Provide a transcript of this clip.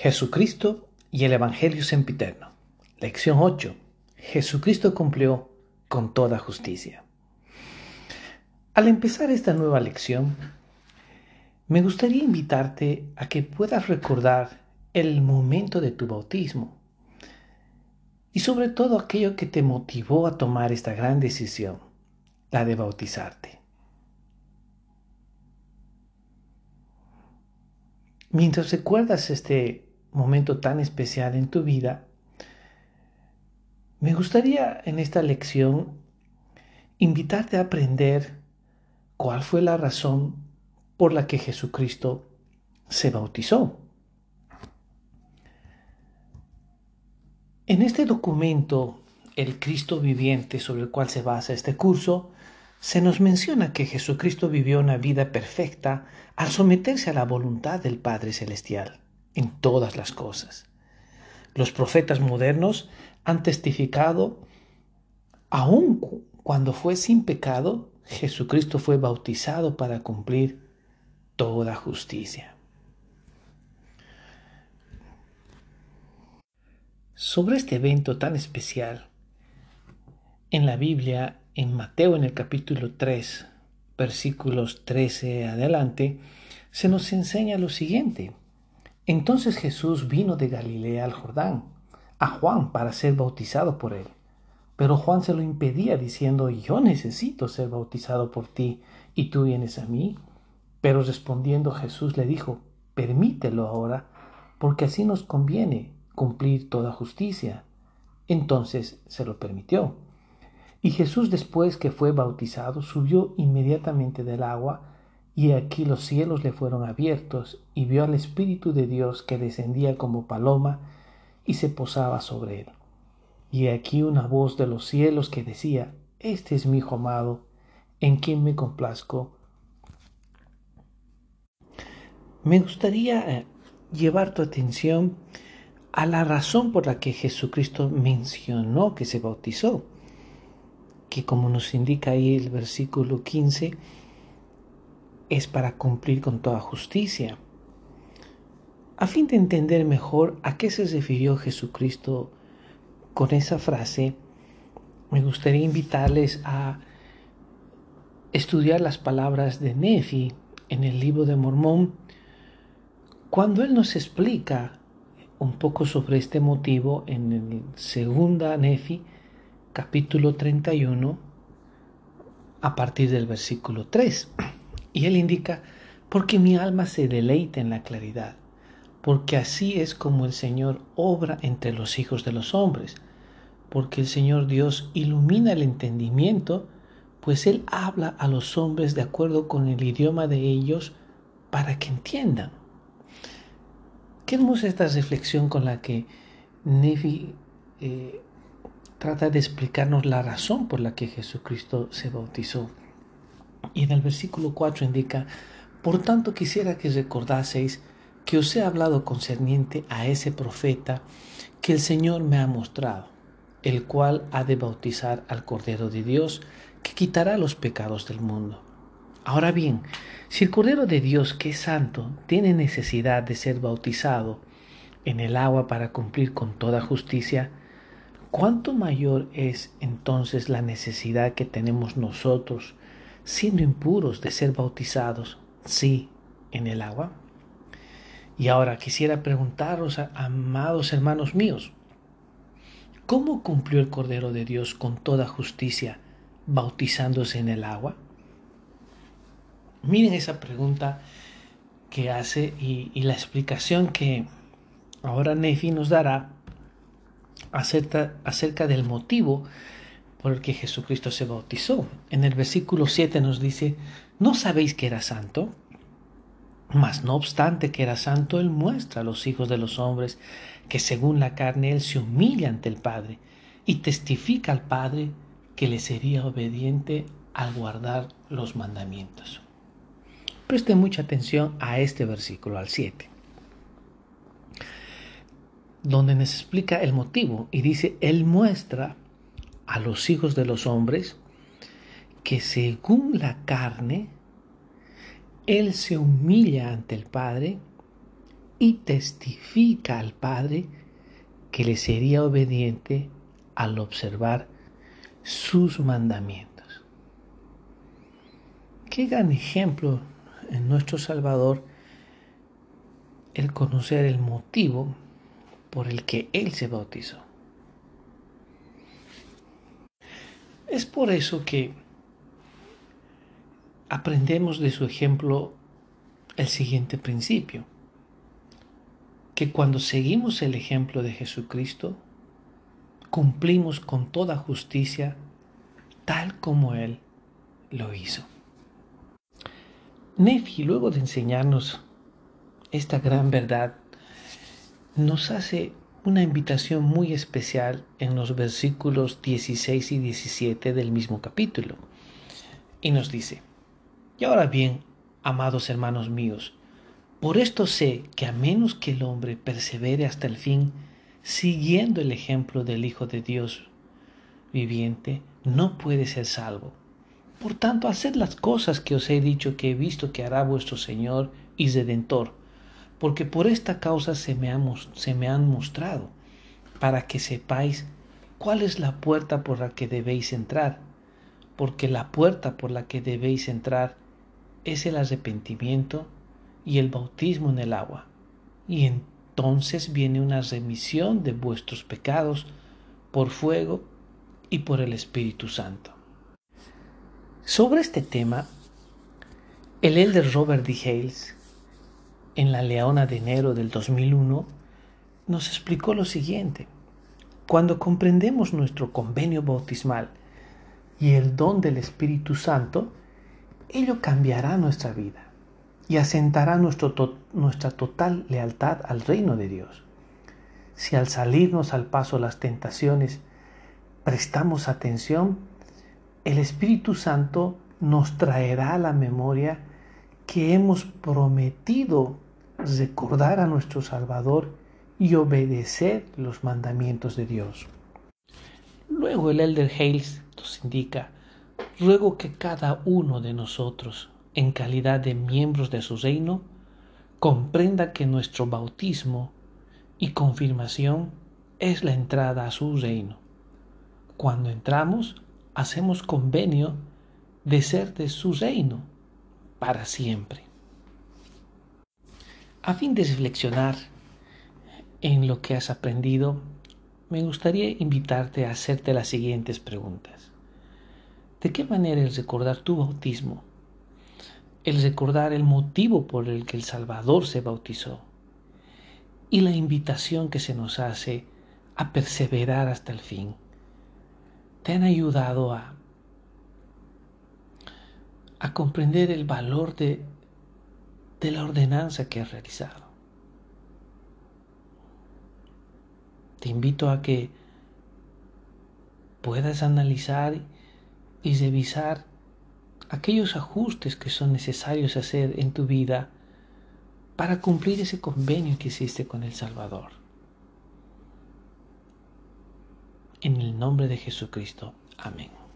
Jesucristo y el Evangelio sempiterno. Lección 8. Jesucristo cumplió con toda justicia. Al empezar esta nueva lección, me gustaría invitarte a que puedas recordar el momento de tu bautismo y sobre todo aquello que te motivó a tomar esta gran decisión, la de bautizarte. Mientras recuerdas este momento tan especial en tu vida, me gustaría en esta lección invitarte a aprender cuál fue la razón por la que Jesucristo se bautizó. En este documento, el Cristo viviente sobre el cual se basa este curso, se nos menciona que Jesucristo vivió una vida perfecta al someterse a la voluntad del Padre Celestial en todas las cosas. Los profetas modernos han testificado, aun cuando fue sin pecado, Jesucristo fue bautizado para cumplir toda justicia. Sobre este evento tan especial, en la Biblia, en Mateo en el capítulo 3, versículos 13 adelante, se nos enseña lo siguiente. Entonces Jesús vino de Galilea al Jordán, a Juan para ser bautizado por él. Pero Juan se lo impedía diciendo, yo necesito ser bautizado por ti, y tú vienes a mí. Pero respondiendo Jesús le dijo, permítelo ahora, porque así nos conviene cumplir toda justicia. Entonces se lo permitió. Y Jesús después que fue bautizado subió inmediatamente del agua, y aquí los cielos le fueron abiertos, y vio al Espíritu de Dios que descendía como paloma y se posaba sobre él. Y aquí una voz de los cielos que decía, Este es mi Hijo amado, en quien me complazco. Me gustaría eh, llevar tu atención a la razón por la que Jesucristo mencionó que se bautizó, que como nos indica ahí el versículo 15, es para cumplir con toda justicia. A fin de entender mejor a qué se refirió Jesucristo con esa frase, me gustaría invitarles a estudiar las palabras de Nefi en el libro de Mormón, cuando él nos explica un poco sobre este motivo en el segunda Nefi, capítulo 31, a partir del versículo 3. Y él indica, porque mi alma se deleita en la claridad, porque así es como el Señor obra entre los hijos de los hombres, porque el Señor Dios ilumina el entendimiento, pues Él habla a los hombres de acuerdo con el idioma de ellos para que entiendan. Qué hermosa esta reflexión con la que Nefi eh, trata de explicarnos la razón por la que Jesucristo se bautizó. Y en el versículo 4 indica, por tanto quisiera que recordaseis que os he hablado concerniente a ese profeta que el Señor me ha mostrado, el cual ha de bautizar al Cordero de Dios, que quitará los pecados del mundo. Ahora bien, si el Cordero de Dios, que es santo, tiene necesidad de ser bautizado en el agua para cumplir con toda justicia, ¿cuánto mayor es entonces la necesidad que tenemos nosotros siendo impuros de ser bautizados, sí, en el agua? Y ahora quisiera preguntaros, amados hermanos míos, ¿cómo cumplió el Cordero de Dios con toda justicia bautizándose en el agua? Miren esa pregunta que hace y, la explicación que ahora Nefi nos dará acerca del motivo por el que Jesucristo se bautizó. En el versículo 7 nos dice, ¿no sabéis que era santo? Mas no obstante que era santo, Él muestra a los hijos de los hombres que según la carne Él se humilla ante el Padre y testifica al Padre que le sería obediente al guardar los mandamientos. Preste mucha atención a este versículo, al 7, donde nos explica el motivo y dice, Él muestra a los hijos de los hombres que según la carne, Él se humilla ante el Padre y testifica al Padre que le sería obediente al observar sus mandamientos. Qué gran ejemplo en nuestro Salvador el conocer el motivo por el que Él se bautizó. Es por eso que aprendemos de su ejemplo el siguiente principio, que cuando seguimos el ejemplo de Jesucristo, cumplimos con toda justicia tal como Él lo hizo. Nefi, luego de enseñarnos esta gran verdad, nos hace una invitación muy especial en los versículos 16 y 17 del mismo capítulo. Y nos dice, y ahora bien, amados hermanos míos, por esto sé que a menos que el hombre persevere hasta el fin, siguiendo el ejemplo del Hijo de Dios viviente, no puede ser salvo. Por tanto, haced las cosas que os he dicho que he visto que hará vuestro Señor y Redentor, porque por esta causa se me, han mostrado, para que sepáis cuál es la puerta por la que debéis entrar, porque la puerta por la que debéis entrar es el arrepentimiento y el bautismo en el agua, y entonces viene una remisión de vuestros pecados por fuego y por el Espíritu Santo. Sobre este tema, el elder Robert D. Hales, en La Leona de enero del 2001, nos explicó lo siguiente. Cuando comprendemos nuestro convenio bautismal y el don del Espíritu Santo, ello cambiará nuestra vida y asentará nuestra total lealtad al reino de Dios. Si al salirnos al paso las tentaciones prestamos atención, el Espíritu Santo nos traerá a la memoria que hemos prometido recordar a nuestro Salvador y obedecer los mandamientos de Dios. Luego el Elder Hales nos indica, ruego que cada uno de nosotros, en calidad de miembros de su reino, comprenda que nuestro bautismo y confirmación es la entrada a su reino. Cuando entramos, hacemos convenio de ser de su reino para siempre. A fin de reflexionar en lo que has aprendido, me gustaría invitarte a hacerte las siguientes preguntas. ¿De qué manera el recordar tu bautismo, el recordar el motivo por el que el Salvador se bautizó y la invitación que se nos hace a perseverar hasta el fin, te han ayudado a, a comprender el valor de, de la ordenanza que has realizado? Te invito a que puedas analizar y revisar aquellos ajustes que son necesarios hacer en tu vida para cumplir ese convenio que hiciste con el Salvador. En el nombre de Jesucristo. Amén.